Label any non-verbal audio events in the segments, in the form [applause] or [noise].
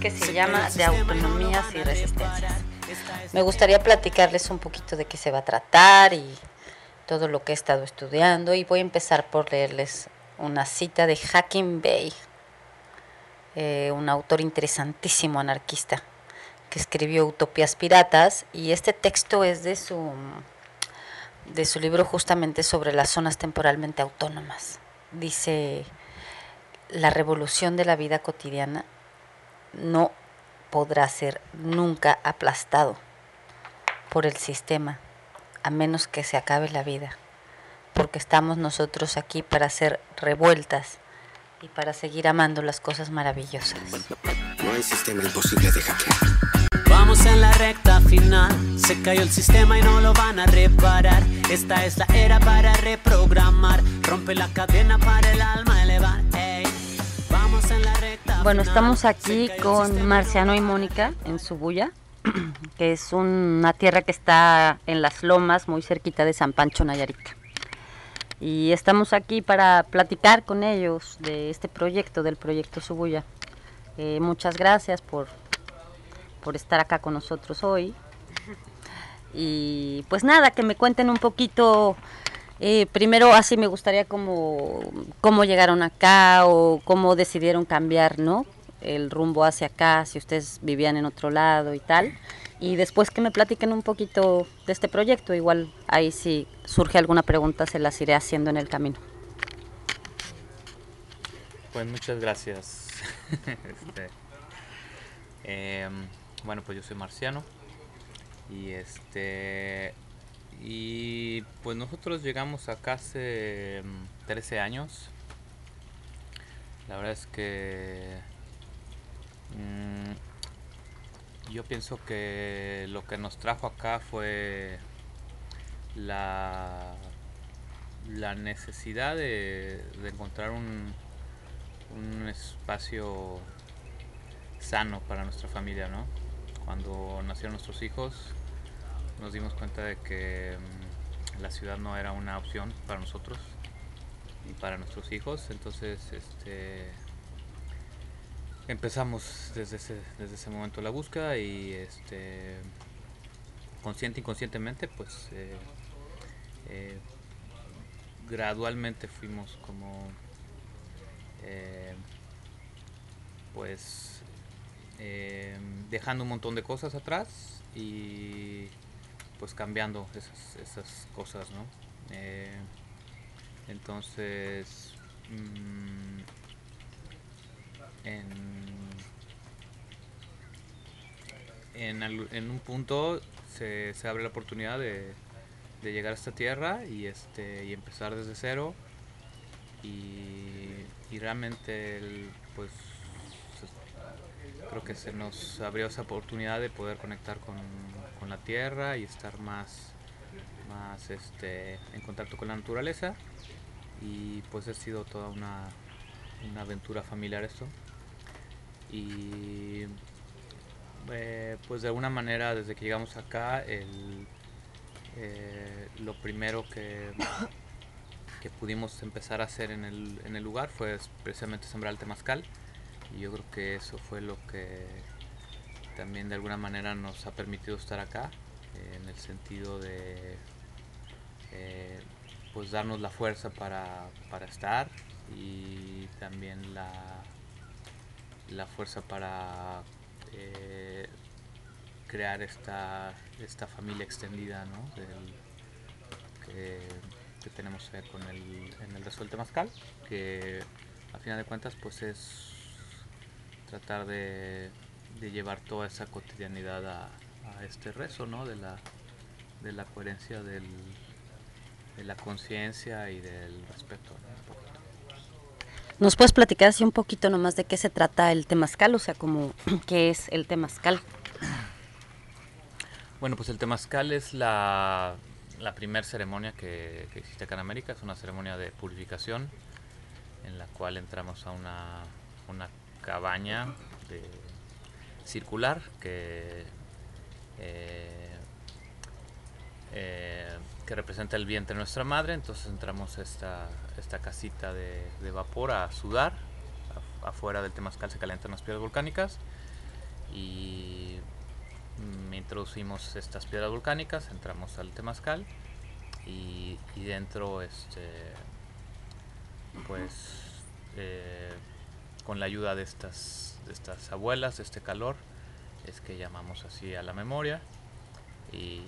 que se llama De Autonomías y Resistencias. Me gustaría platicarles un poquito de qué se va a tratar y todo lo que he estado estudiando y voy a empezar por leerles una cita de Hacking Bay, eh, un autor interesantísimo anarquista que escribió Utopías Piratas y este texto es de su de su libro justamente sobre las zonas temporalmente autónomas. Dice, la revolución de la vida cotidiana no podrá ser nunca aplastado por el sistema, a menos que se acabe la vida, porque estamos nosotros aquí para hacer revueltas y para seguir amando las cosas maravillosas. No hay sistema imposible de hackear. Vamos en la recta final, se cayó el sistema y no lo van a reparar. Esta es la era para reprogramar, rompe la cadena para el alma elevar. Bueno, estamos aquí con Marciano y Mónica en Subuya, [clears throat] que es una tierra que está en las lomas, muy cerquita de San Pancho, Nayarit. Y estamos aquí para platicar con ellos de este proyecto, del proyecto Subuya. Eh, muchas gracias por, por estar acá con nosotros hoy. [laughs] Y pues nada, que me cuenten un poquito, eh, primero así me gustaría como cómo llegaron acá o cómo decidieron cambiar, ¿no? El rumbo hacia acá, si ustedes vivían en otro lado y tal. Y después que me platiquen un poquito de este proyecto, igual ahí si surge alguna pregunta se las iré haciendo en el camino. Pues muchas gracias. [laughs] Este, em, bueno, pues yo soy Marciano. Y este. Y pues nosotros llegamos acá hace em, 13 años. La verdad es que. mm, yo pienso que lo que nos trajo acá fue la, la necesidad de, de encontrar un, un espacio sano para nuestra familia, ¿no? Cuando nacieron nuestros hijos nos dimos cuenta de que mm, la ciudad no era una opción para nosotros y para nuestros hijos, entonces este empezamos desde ese, desde ese momento la búsqueda y este consciente inconscientemente pues eh, eh, gradualmente fuimos como eh, pues dejando un montón de cosas atrás y pues cambiando esas, esas cosas, ¿no? Eh, entonces, mm, en, en, un punto se, se abre la oportunidad de, de llegar a esta tierra y, este, y empezar desde cero y, y realmente el, pues creo que se nos abrió esa oportunidad de poder conectar con, con la tierra y estar más más este en contacto con la naturaleza. Y pues ha sido toda una, una aventura familiar esto. Y eh, pues de alguna manera desde que llegamos acá el, eh, lo primero que que pudimos empezar a hacer en el, en el lugar fue precisamente sembrar el temazcal. Y yo creo que eso fue lo que también de alguna manera nos ha permitido estar acá eh, en el sentido de eh, pues darnos la fuerza para, para estar y también la, la fuerza para eh, crear esta, esta familia extendida ¿no? Que, que tenemos con el, en el temazcal, que a final de cuentas pues es tratar de, de llevar toda esa cotidianidad a, a este rezo, ¿no? De la, de la coherencia del, de la conciencia y del respeto. ¿Nos puedes platicar así un poquito nomás de qué se trata el temazcal? O sea, como [clears throat] qué es el temazcal. [clears throat] Bueno, pues el temazcal es la, la primera ceremonia que, que existe acá en América, es una ceremonia de purificación en la cual entramos a una, una cabaña de- circular que eh, que representa el vientre de nuestra madre, entonces entramos a esta, esta casita de, vapor a sudar, Af- afuera del temazcal se calientan las piedras volcánicas y introducimos estas piedras volcánicas, entramos al temazcal y, y dentro este pues eh, con la ayuda de estas, de estas abuelas, de este calor, es que llamamos así a la memoria y,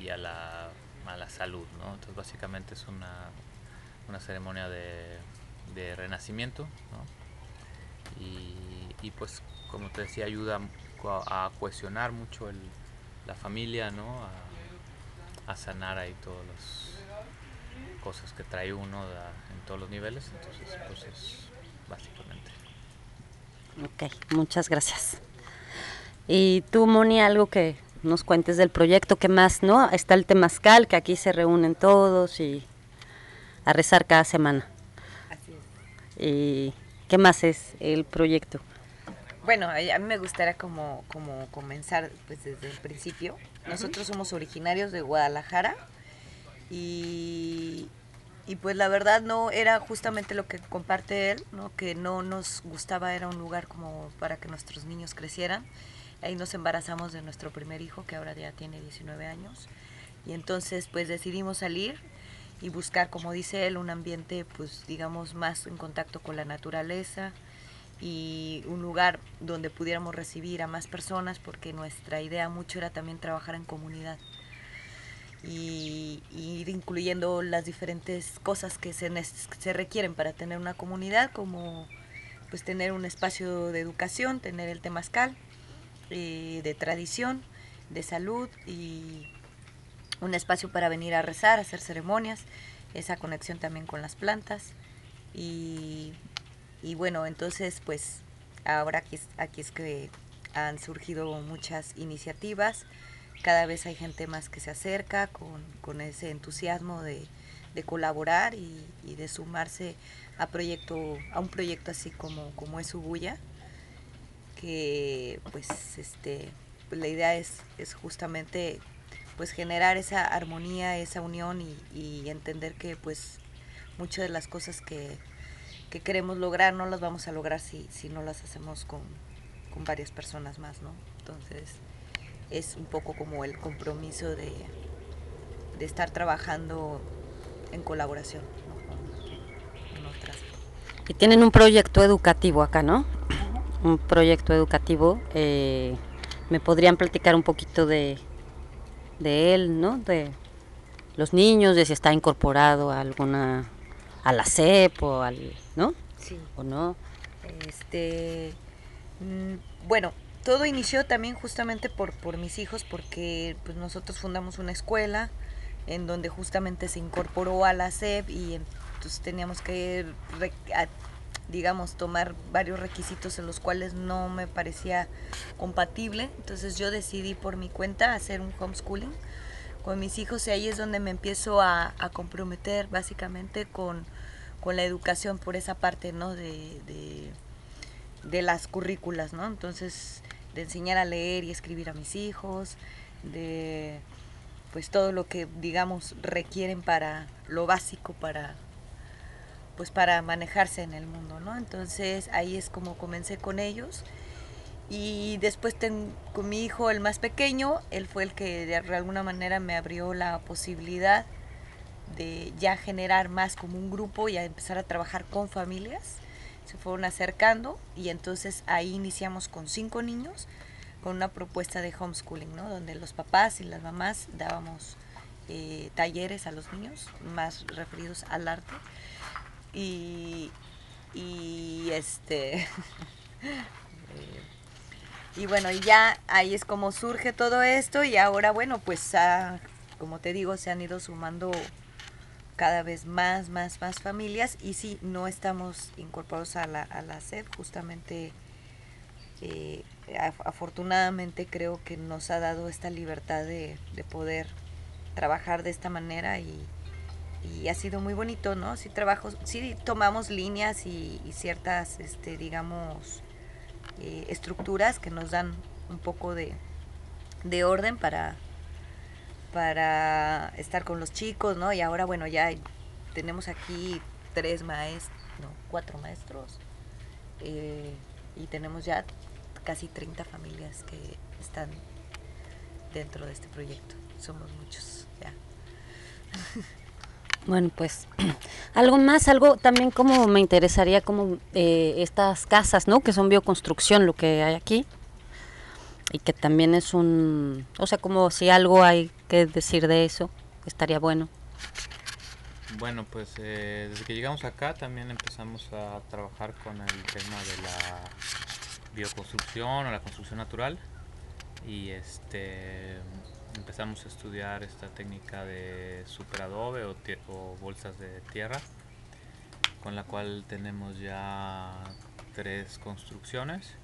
y a, la, a la salud, ¿no? Entonces básicamente es una, una ceremonia de, de renacimiento, ¿no? Y, y, pues como te decía ayuda a cohesionar mucho el, la familia, ¿no? A, a sanar ahí todas las cosas que trae uno en todos los niveles, entonces pues es básicamente. Ok, muchas gracias. Y tú, Moni, algo que nos cuentes del proyecto, ¿qué más, no? Está el Temazcal, que aquí se reúnen todos y a rezar cada semana. Así es. ¿Y qué más es el proyecto? Bueno, a a mí me gustaría como, como comenzar pues desde el principio. Nosotros somos originarios de Guadalajara y, y pues la verdad no era justamente lo que comparte él, ¿no? que no nos gustaba, era un lugar como para que nuestros niños crecieran. Ahí nos embarazamos de nuestro primer hijo, que ahora ya tiene 19 años. Y entonces pues decidimos salir y buscar, como dice él, un ambiente pues digamos más en contacto con la naturaleza, y un lugar donde pudiéramos recibir a más personas porque nuestra idea mucho era también trabajar en comunidad y, ir incluyendo las diferentes cosas que se, se requieren para tener una comunidad como pues tener un espacio de educación, tener el temazcal, eh, de tradición, de salud y un espacio para venir a rezar, hacer ceremonias, esa conexión también con las plantas. Y y bueno, entonces pues ahora aquí aquí es que han surgido muchas iniciativas, cada vez hay gente más que se acerca con, con ese entusiasmo de, de colaborar y, de sumarse a, proyecto, a un proyecto así como, como es Ubuya, que pues este, pues, la idea es, es justamente pues generar esa armonía, esa unión y, y entender que pues muchas de las cosas que, que queremos lograr no las vamos a lograr si, si no las hacemos con, con varias personas más, ¿no? Entonces es un poco como el compromiso de, de estar trabajando en colaboración ¿no? con, con otras. Y tienen un proyecto educativo acá, ¿no? Un proyecto educativo. eh, ¿Me podrían platicar un poquito de, de él, ¿no? De los niños, de si está incorporado a alguna, a la CEP o al, ¿no? Sí. ¿O no? Este, mm, bueno, todo inició también justamente por, por mis hijos, porque pues nosotros fundamos una escuela en donde justamente se incorporó a la SEP y entonces teníamos que, digamos, tomar varios requisitos en los cuales no me parecía compatible. Entonces yo decidí por mi cuenta hacer un homeschooling con mis hijos y ahí es donde me empiezo a, a comprometer básicamente con, con la educación por esa parte, ¿no? De, de, de las currículas, ¿no? Entonces, de enseñar a leer y escribir a mis hijos, de pues todo lo que digamos requieren para lo básico para pues para manejarse en el mundo, ¿no? Entonces ahí es como comencé con ellos y después con mi hijo el más pequeño, él fue el que de alguna manera me abrió la posibilidad de ya generar más como un grupo y a empezar a trabajar con familias. Se fueron acercando y entonces ahí iniciamos con cinco niños con una propuesta de homeschooling, ¿no? Donde los papás y las mamás dábamos eh, talleres a los niños más referidos al arte y, y este [laughs] y bueno y ya ahí es como surge todo esto y ahora bueno pues ah, como te digo se han ido sumando cada vez más más más familias y sí no estamos incorporados a la, a la justamente eh, af- afortunadamente creo que nos ha dado esta libertad de, de poder trabajar de esta manera y, y ha sido muy bonito, ¿no? Sí trabajo, sí tomamos líneas y, y ciertas, este, digamos, eh, estructuras que nos dan un poco de, de orden para, para estar con los chicos, ¿no? Y ahora, bueno, ya tenemos aquí tres maestros, no, cuatro maestros, eh, y tenemos ya casi 30 familias que están dentro de este proyecto. Somos muchos, ya. [laughs] Bueno, pues [clears throat] algo más, algo también como me interesaría como eh, estas casas, ¿no? Que son bioconstrucción, lo que hay aquí. Y que también es un, o sea, como si algo hay que decir de eso, estaría bueno. Bueno, pues eh, desde que llegamos acá también empezamos a trabajar con el tema de la bioconstrucción o la construcción natural y este empezamos a estudiar esta técnica de superadobe o, o bolsas de tierra con la cual tenemos ya tres construcciones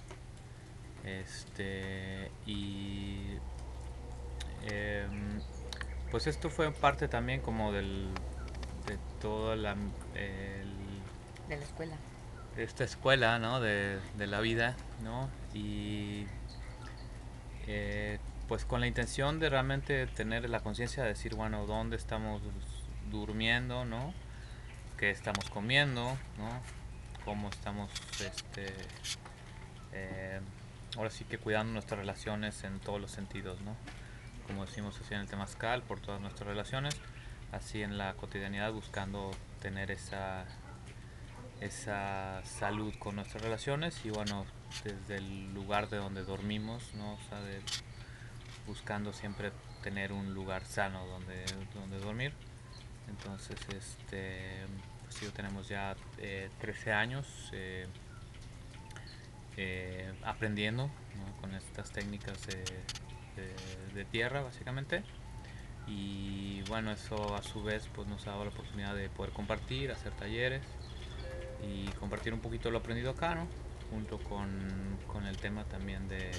este y em, pues esto fue parte también como del de toda la de la escuela esta escuela ¿no? de, de la vida ¿no? y eh, pues con la intención de realmente tener la conciencia de decir, bueno, dónde estamos durmiendo, ¿no? ¿Qué estamos comiendo, ¿no? Cómo estamos, este, eh, ahora sí que cuidando nuestras relaciones en todos los sentidos, ¿no? Como decimos así en el temazcal, por todas nuestras relaciones, así en la cotidianidad buscando tener esa, esa salud con nuestras relaciones y bueno, desde el lugar de donde dormimos, ¿no? O sea, de, buscando siempre tener un lugar sano donde, donde dormir. Entonces, este, pues tenemos ya 13 eh, años eh, eh, aprendiendo con estas técnicas de, de, tierra, básicamente. Y bueno, eso a su vez pues, nos ha dado la oportunidad de poder compartir, hacer talleres y compartir un poquito lo aprendido acá, ¿no? junto con, con el tema también de,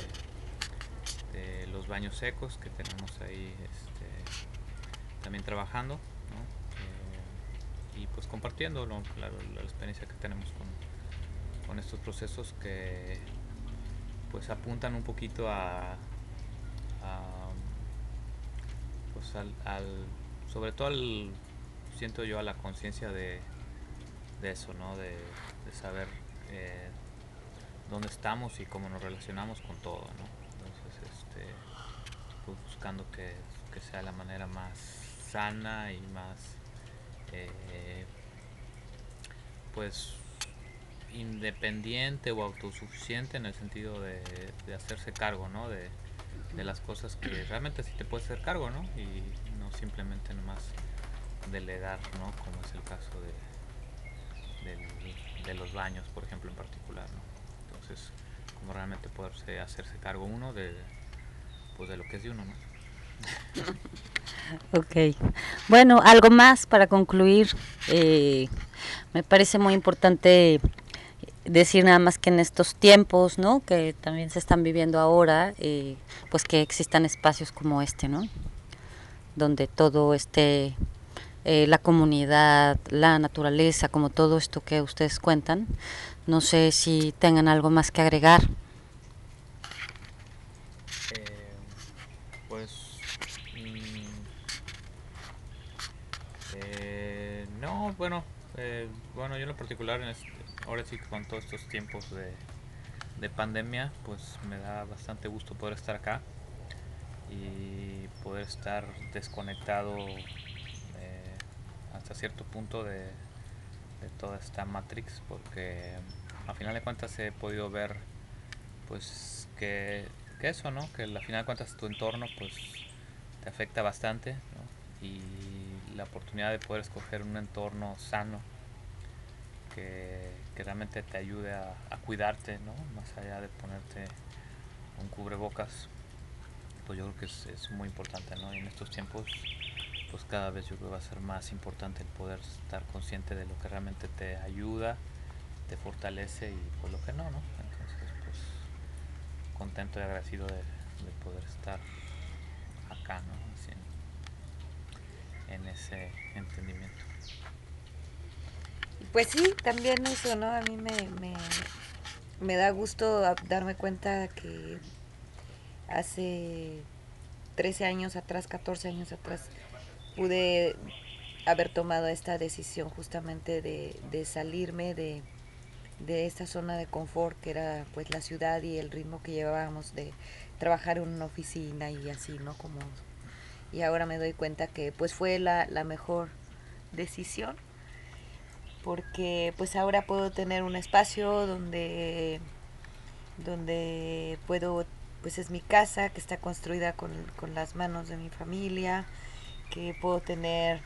los baños secos que tenemos ahí este, también trabajando eh, y pues compartiendo la, experiencia que tenemos con, estos procesos que pues apuntan un poquito a, pues al, sobre todo al, siento yo a la conciencia de, de, eso no de, saber eh, dónde estamos y cómo nos relacionamos con todo ¿no? pues buscando que, sea la manera más sana y más eh, pues independiente o autosuficiente en el sentido de, hacerse cargo ¿no? de, las cosas que realmente sí te puedes hacer cargo ¿no? y no simplemente nomás delegar ¿no? como es el caso de, de los baños por ejemplo en particular ¿no? entonces como realmente poderse hacerse cargo uno de, pues de lo que es de uno, ¿no? [laughs] ok. Bueno, algo más para concluir. Eh, me parece muy importante decir nada más que en estos tiempos, ¿no? Que también se están viviendo ahora, eh, pues que existan espacios como este, ¿no? Donde todo este, eh, la comunidad, la naturaleza, como todo esto que ustedes cuentan. No sé si tengan algo más que agregar. bueno, eh, bueno, yo en lo particular, en este, ahora sí con todos estos tiempos de, pandemia, pues me da bastante gusto poder estar acá y poder estar desconectado eh, hasta cierto punto de, toda esta Matrix, porque a final de cuentas he podido ver pues que, eso, ¿no? Que al final de cuentas tu entorno pues te afecta bastante y la oportunidad de poder escoger un entorno sano que, realmente te ayude a, cuidarte, ¿no? Más allá de ponerte un cubrebocas, pues yo creo que es, muy importante, ¿no? Y en estos tiempos, pues cada vez yo creo que va a ser más importante el poder estar consciente de lo que realmente te ayuda, te fortalece y por lo que no, ¿no? Entonces, pues contento y agradecido de, de poder estar acá, ¿no? en ese entendimiento. Pues sí, también eso, ¿no? A mí me, me, da gusto darme cuenta que hace 13 años atrás, 14 años atrás, pude haber tomado esta decisión justamente de, de salirme de, de esta zona de confort que era pues la ciudad y el ritmo que llevábamos de trabajar en una oficina y así, ¿no? Como y ahora me doy cuenta que pues fue la, la mejor decisión porque pues ahora puedo tener un espacio donde donde puedo pues es mi casa que está construida con, con las manos de mi familia que puedo tener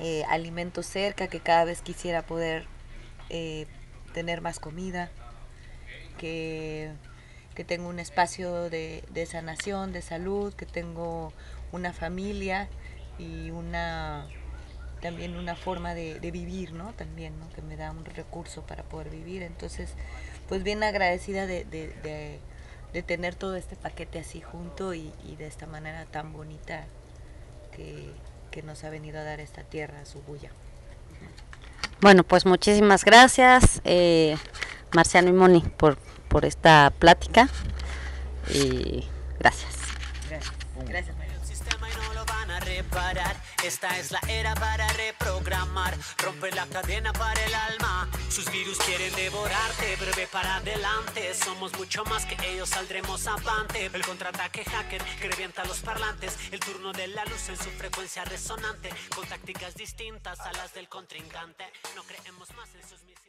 eh, alimentos cerca que cada vez quisiera poder eh, tener más comida que, que tengo un espacio de, de sanación de salud que tengo una familia y una también una forma de, de vivir, ¿no? También, ¿no? Que me da un recurso para poder vivir. Entonces, pues bien agradecida de, de, de, de tener todo este paquete así junto y, y, de esta manera tan bonita que, que nos ha venido a dar esta tierra, su bulla. Bueno, pues muchísimas gracias, eh, Marciano y Moni, por, por esta plática. Y gracias. Gracias. Gracias, María. Esta es la era para reprogramar. Rompe la cadena para el alma. Sus virus quieren devorarte, breve para adelante. Somos mucho más que ellos, saldremos avante. El contraataque hacker que revienta los parlantes. El turno de la luz en su frecuencia resonante. Con tácticas distintas a las del contrincante. No creemos más en sus misiles.